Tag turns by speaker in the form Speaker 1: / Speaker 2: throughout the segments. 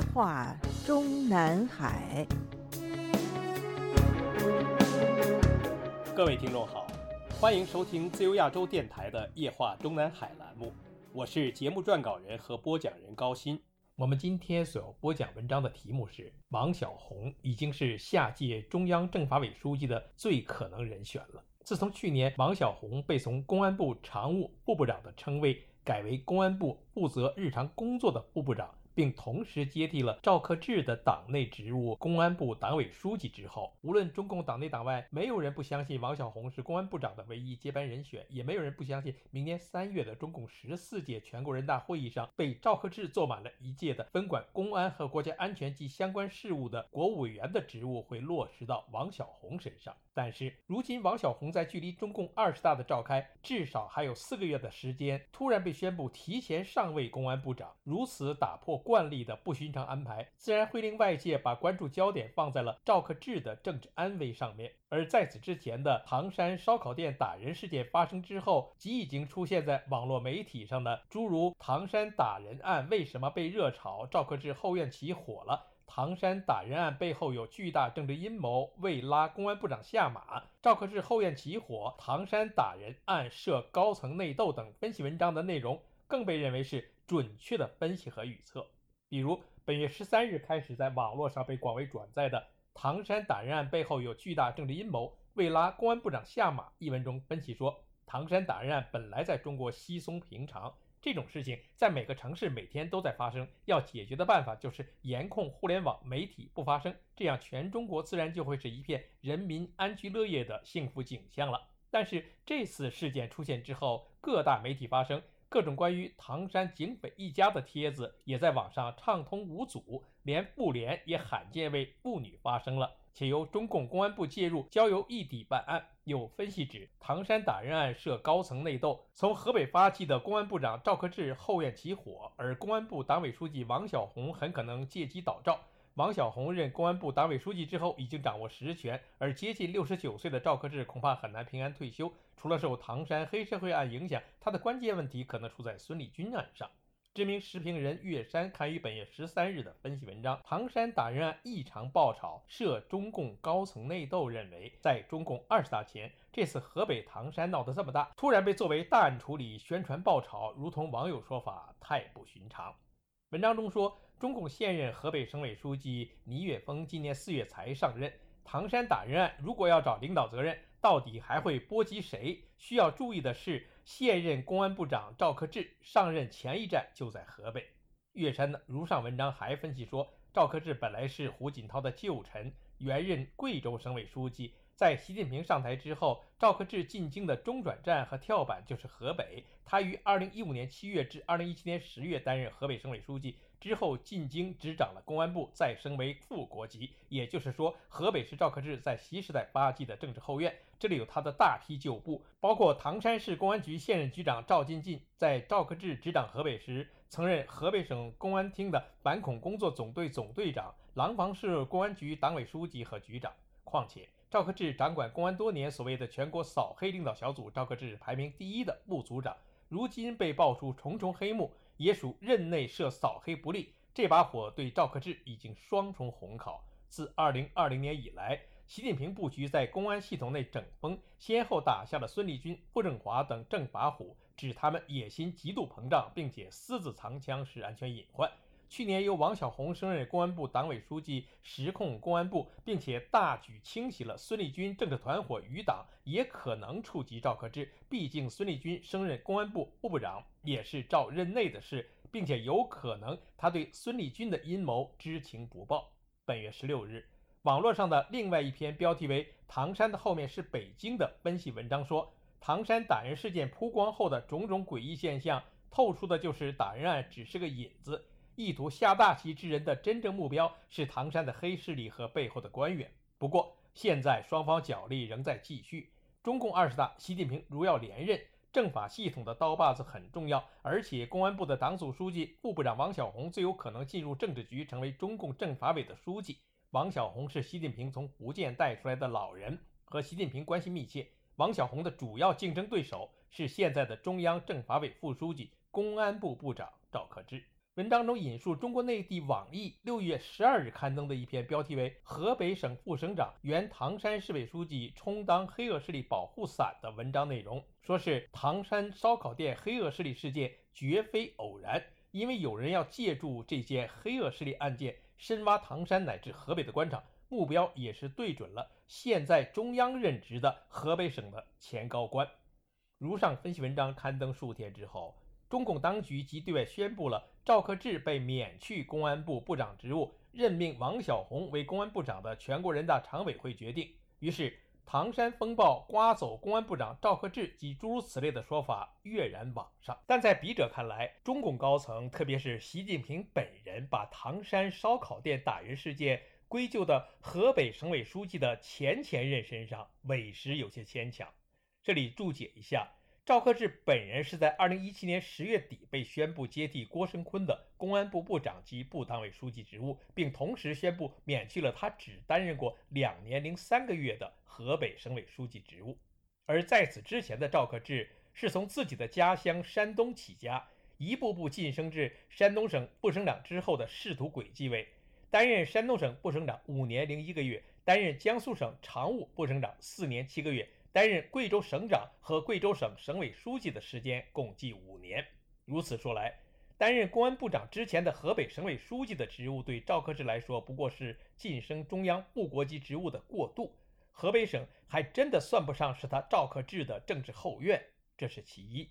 Speaker 1: 夜话中南海。
Speaker 2: 各位听众好，欢迎收听自由亚洲电台的《夜话中南海》栏目，我是节目撰稿人和播讲人高鑫。我们今天所要播讲文章的题目是：王小洪已经是下届中央政法委书记的最可能人选了。自从去年王小洪被从公安部常务副部长的称谓改为公安部负责日常工作的副部长。并同时接替了赵克志的党内职务——公安部党委书记之后，无论中共党内党外，没有人不相信王小洪是公安部长的唯一接班人选，也没有人不相信明年三月的中共十四届全国人大会议上，被赵克志坐满了一届的分管公安和国家安全及相关事务的国务委员的职务会落实到王小洪身上。但是，如今王小洪在距离中共二十大的召开至少还有四个月的时间，突然被宣布提前上位公安部长，如此打破。惯例的不寻常安排，自然会令外界把关注焦点放在了赵克志的政治安危上面。而在此之前的唐山烧烤店打人事件发生之后，即已经出现在网络媒体上的诸如“唐山打人案为什么被热炒？赵克志后院起火了”“唐山打人案背后有巨大政治阴谋，为拉公安部长下马”“赵克志后院起火，唐山打人案涉高层内斗”等分析文章的内容，更被认为是。准确的分析和预测，比如本月十三日开始在网络上被广为转载的“唐山打人案背后有巨大政治阴谋，为拉公安部长下马”一文中分析说，唐山打人案本来在中国稀松平常，这种事情在每个城市每天都在发生，要解决的办法就是严控互联网媒体不发声，这样全中国自然就会是一片人民安居乐业的幸福景象了。但是这次事件出现之后，各大媒体发声。各种关于唐山警匪一家的帖子也在网上畅通无阻，连妇联也罕见为妇女发声了，且由中共公安部介入，交由异地办案。有分析指，唐山打人案涉高层内斗，从河北发起的公安部长赵克志后院起火，而公安部党委书记王小红很可能借机倒赵。王小红任公安部党委书记之后，已经掌握实权，而接近六十九岁的赵克志恐怕很难平安退休。除了受唐山黑社会案影响，他的关键问题可能出在孙立军案上。知名时评人岳山刊于本月十三日的分析文章《唐山打人案异常爆炒，涉中共高层内斗》，认为在中共二十大前，这次河北唐山闹得这么大，突然被作为大案处理、宣传爆炒，如同网友说法，太不寻常。文章中说。中共现任河北省委书记倪岳峰今年四月才上任。唐山打人案如果要找领导责任，到底还会波及谁？需要注意的是，现任公安部长赵克志上任前一站就在河北。岳山的如上文章还分析说，赵克志本来是胡锦涛的旧臣，原任贵州省委书记。在习近平上台之后，赵克志进京的中转站和跳板就是河北。他于2015年7月至2017年10月担任河北省委书记。之后进京执掌了公安部，再升为副国级。也就是说，河北是赵克志在习时代发迹的政治后院，这里有他的大批旧部，包括唐山市公安局现任局长赵金进，在赵克志执掌河北时，曾任河北省公安厅的反恐工作总队总队长、廊坊市公安局党委书记和局长。况且，赵克志掌管公安多年，所谓的全国扫黑领导小组，赵克志排名第一的部组长，如今被爆出重重黑幕。也属任内设扫黑不力，这把火对赵克志已经双重烘烤。自二零二零年以来，习近平布局在公安系统内整风，先后打下了孙立军、傅政华等政法虎，指他们野心极度膨胀，并且私自藏枪是安全隐患。去年由王小红升任公安部党委书记，实控公安部，并且大举清洗了孙立军政治团伙余党，也可能触及赵克志。毕竟孙立军升任公安部副部长也是赵任内的事，并且有可能他对孙立军的阴谋知情不报。本月十六日，网络上的另外一篇标题为“唐山的后面是北京”的分析文章说，唐山打人事件曝光后的种种诡异现象，透出的就是打人案只是个引子。意图下大棋之人的真正目标是唐山的黑势力和背后的官员。不过，现在双方角力仍在继续。中共二十大，习近平如要连任，政法系统的刀把子很重要。而且，公安部的党组书记、副部长王小红最有可能进入政治局，成为中共政法委的书记。王小红是习近平从福建带出来的老人，和习近平关系密切。王小红的主要竞争对手是现在的中央政法委副书记、公安部部长赵克志。文章中引述中国内地网易六月十二日刊登的一篇标题为《河北省副省长、原唐山市委书记充当黑恶势力保护伞》的文章内容，说是唐山烧烤店黑恶势力事件绝非偶然，因为有人要借助这件黑恶势力案件深挖唐山乃至河北的官场，目标也是对准了现在中央任职的河北省的前高官。如上分析文章刊登数天之后。中共当局即对外宣布了赵克志被免去公安部部长职务，任命王小洪为公安部长的全国人大常委会决定。于是，唐山风暴刮走公安部长赵克志及诸如此类的说法跃然网上。但在笔者看来，中共高层，特别是习近平本人，把唐山烧烤店打人事件归咎到河北省委书记的前前任身上，委实有些牵强。这里注解一下。赵克志本人是在二零一七年十月底被宣布接替郭声琨的公安部部长及部党委书记职务，并同时宣布免去了他只担任过两年零三个月的河北省委书记职务。而在此之前的赵克志是从自己的家乡山东起家，一步步晋升至山东省副省长之后的仕途轨迹为：担任山东省副省长五年零一个月，担任江苏省常务副省长四年七个月。担任贵州省长和贵州省省委书记的时间共计五年。如此说来，担任公安部长之前的河北省委书记的职务，对赵克志来说不过是晋升中央部国级职务的过渡。河北省还真的算不上是他赵克志的政治后院，这是其一。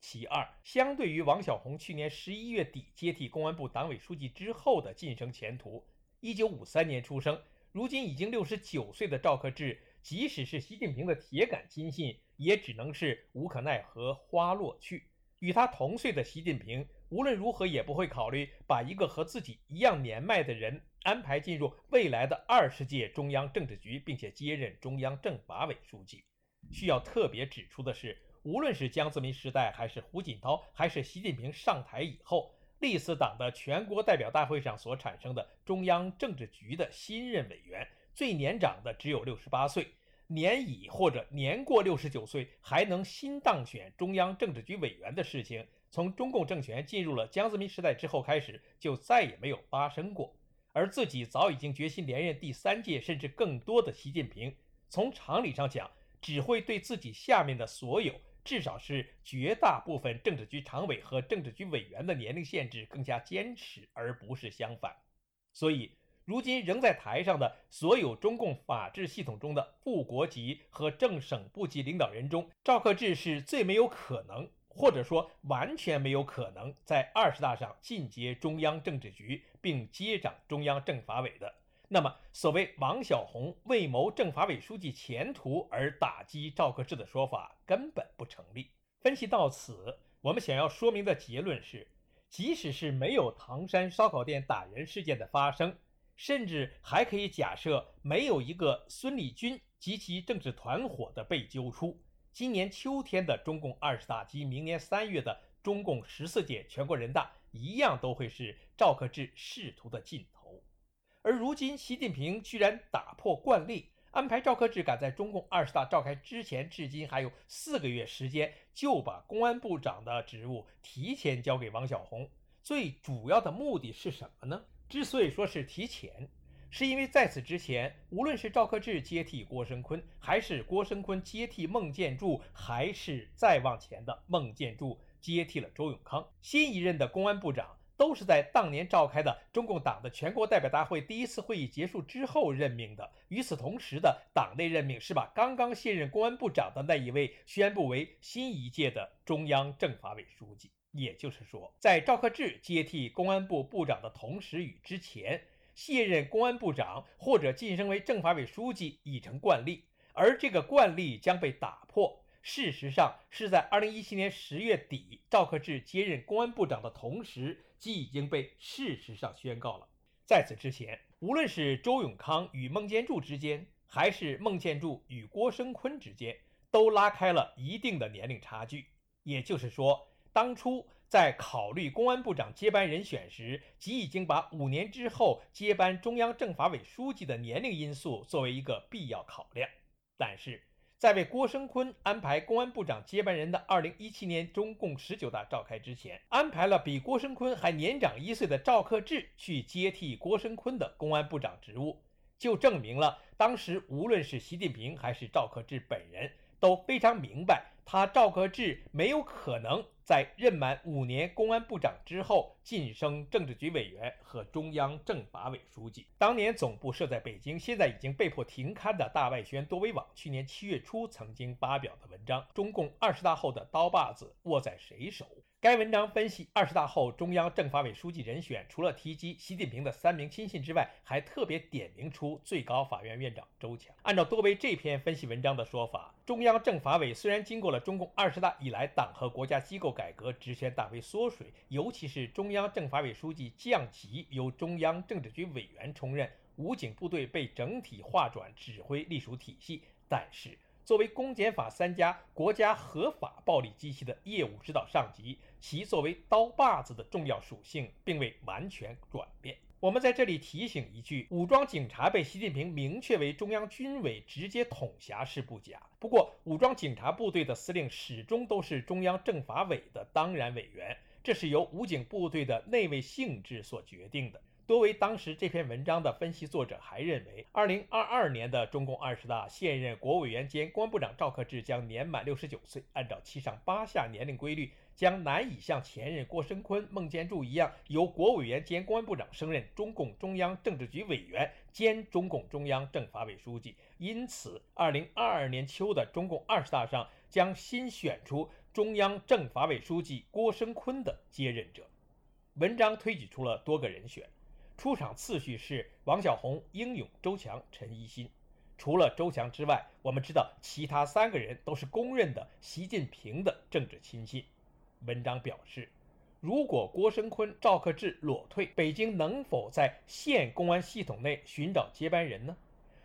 Speaker 2: 其二，相对于王小红去年十一月底接替公安部党委书记之后的晋升前途，一九五三年出生，如今已经六十九岁的赵克志。即使是习近平的铁杆亲信，也只能是无可奈何花落去。与他同岁的习近平，无论如何也不会考虑把一个和自己一样年迈的人安排进入未来的二十届中央政治局，并且接任中央政法委书记。需要特别指出的是，无论是江泽民时代，还是胡锦涛，还是习近平上台以后，历次党的全国代表大会上所产生的中央政治局的新任委员，最年长的只有六十八岁。年已或者年过六十九岁还能新当选中央政治局委员的事情，从中共政权进入了江泽民时代之后开始，就再也没有发生过。而自己早已经决心连任第三届甚至更多的习近平，从常理上讲，只会对自己下面的所有，至少是绝大部分政治局常委和政治局委员的年龄限制更加坚持，而不是相反。所以。如今仍在台上的所有中共法治系统中的副国级和正省部级领导人中，赵克志是最没有可能，或者说完全没有可能在二十大上进阶中央政治局并接掌中央政法委的。那么，所谓王小红为谋政法委书记前途而打击赵克志的说法根本不成立。分析到此，我们想要说明的结论是：即使是没有唐山烧烤店打人事件的发生，甚至还可以假设，没有一个孙立军及其政治团伙的被揪出，今年秋天的中共二十大及明年三月的中共十四届全国人大，一样都会是赵克志仕途的尽头。而如今，习近平居然打破惯例，安排赵克志赶在中共二十大召开之前，至今还有四个月时间，就把公安部长的职务提前交给王小红。最主要的目的是什么呢？之所以说是提前，是因为在此之前，无论是赵克志接替郭声琨，还是郭声琨接替孟建柱，还是再往前的孟建柱接替了周永康，新一任的公安部长都是在当年召开的中共党的全国代表大会第一次会议结束之后任命的。与此同时的党内任命是把刚刚卸任公安部长的那一位宣布为新一届的中央政法委书记。也就是说，在赵克志接替公安部部长的同时与之前，卸任公安部长或者晋升为政法委书记已成惯例，而这个惯例将被打破。事实上，是在2017年10月底，赵克志接任公安部长的同时，即已经被事实上宣告了。在此之前，无论是周永康与孟建柱之间，还是孟建柱与郭声琨之间，都拉开了一定的年龄差距。也就是说。当初在考虑公安部长接班人选时，即已经把五年之后接班中央政法委书记的年龄因素作为一个必要考量。但是，在为郭声琨安排公安部长接班人的2017年中共十九大召开之前，安排了比郭声琨还年长一岁的赵克志去接替郭声琨的公安部长职务，就证明了当时无论是习近平还是赵克志本人都非常明白。他赵克志没有可能在任满五年公安部长之后晋升政治局委员和中央政法委书记。当年总部设在北京，现在已经被迫停刊的大外宣多维网，去年七月初曾经发表的文章《中共二十大后的刀把子握在谁手》。该文章分析二十大后中央政法委书记人选，除了提及习近平的三名亲信之外，还特别点名出最高法院院长周强。按照多维这篇分析文章的说法，中央政法委虽然经过了中共二十大以来党和国家机构改革，职权大为缩水，尤其是中央政法委书记降级由中央政治局委员充任，武警部队被整体划转指挥隶属体系，但是。作为公检法三家国家合法暴力机器的业务指导上级，其作为刀把子的重要属性并未完全转变。我们在这里提醒一句：武装警察被习近平明确为中央军委直接统辖是不假，不过武装警察部队的司令始终都是中央政法委的当然委员，这是由武警部队的内卫性质所决定的。多为当时这篇文章的分析作者还认为，二零二二年的中共二十大，现任国委员兼公安部长赵克志将年满六十九岁，按照七上八下年龄规律，将难以像前任郭声琨、孟建柱一样，由国委员兼公安部长升任中共中央政治局委员兼中共中央政法委书记。因此，二零二二年秋的中共二十大上，将新选出中央政法委书记郭声琨的接任者。文章推举出了多个人选。出场次序是王小红、英勇、周强、陈一新。除了周强之外，我们知道其他三个人都是公认的习近平的政治亲信。文章表示，如果郭声琨、赵克志裸退，北京能否在现公安系统内寻找接班人呢？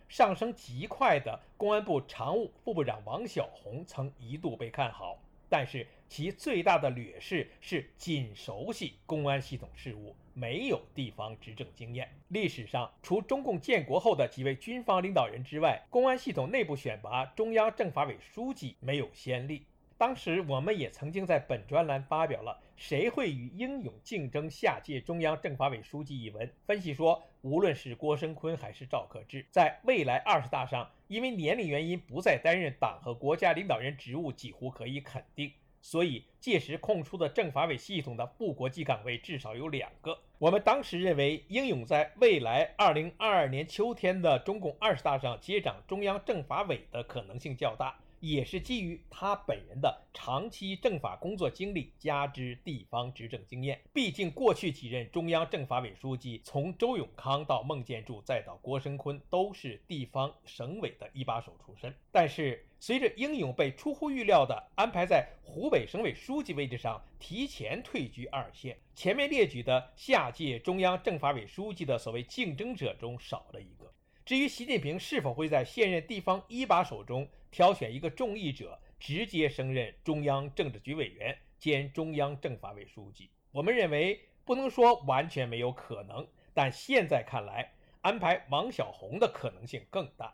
Speaker 2: 上升极快的公安部常务副部长王小红曾一度被看好。但是其最大的劣势是仅熟悉公安系统事务，没有地方执政经验。历史上，除中共建国后的几位军方领导人之外，公安系统内部选拔中央政法委书记没有先例。当时我们也曾经在本专栏发表了《谁会与英勇竞争下届中央政法委书记》一文，分析说，无论是郭声琨还是赵克志，在未来二十大上，因为年龄原因不再担任党和国家领导人职务，几乎可以肯定。所以，届时空出的政法委系统的副国际岗位至少有两个。我们当时认为，英勇在未来二零二二年秋天的中共二十大上接掌中央政法委的可能性较大。也是基于他本人的长期政法工作经历，加之地方执政经验。毕竟过去几任中央政法委书记，从周永康到孟建柱，再到郭声琨，都是地方省委的一把手出身。但是随着英勇被出乎预料的安排在湖北省委书记位置上，提前退居二线，前面列举的下届中央政法委书记的所谓竞争者中少了一个。至于习近平是否会在现任地方一把手中挑选一个众议者，直接升任中央政治局委员兼中央政法委书记，我们认为不能说完全没有可能，但现在看来，安排王小红的可能性更大。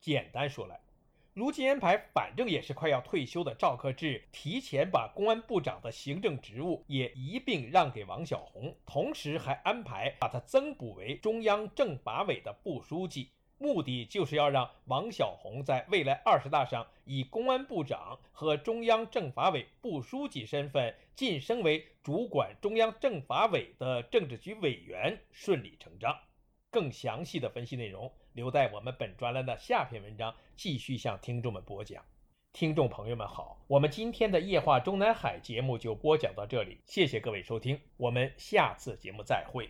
Speaker 2: 简单说来。如今安排，反正也是快要退休的赵克志，提前把公安部长的行政职务也一并让给王小红，同时还安排把他增补为中央政法委的副书记，目的就是要让王小红在未来二十大上以公安部长和中央政法委副书记身份晋升为主管中央政法委的政治局委员，顺理成章。更详细的分析内容，留在我们本专栏的下篇文章继续向听众们播讲。听众朋友们好，我们今天的夜话中南海节目就播讲到这里，谢谢各位收听，我们下次节目再会。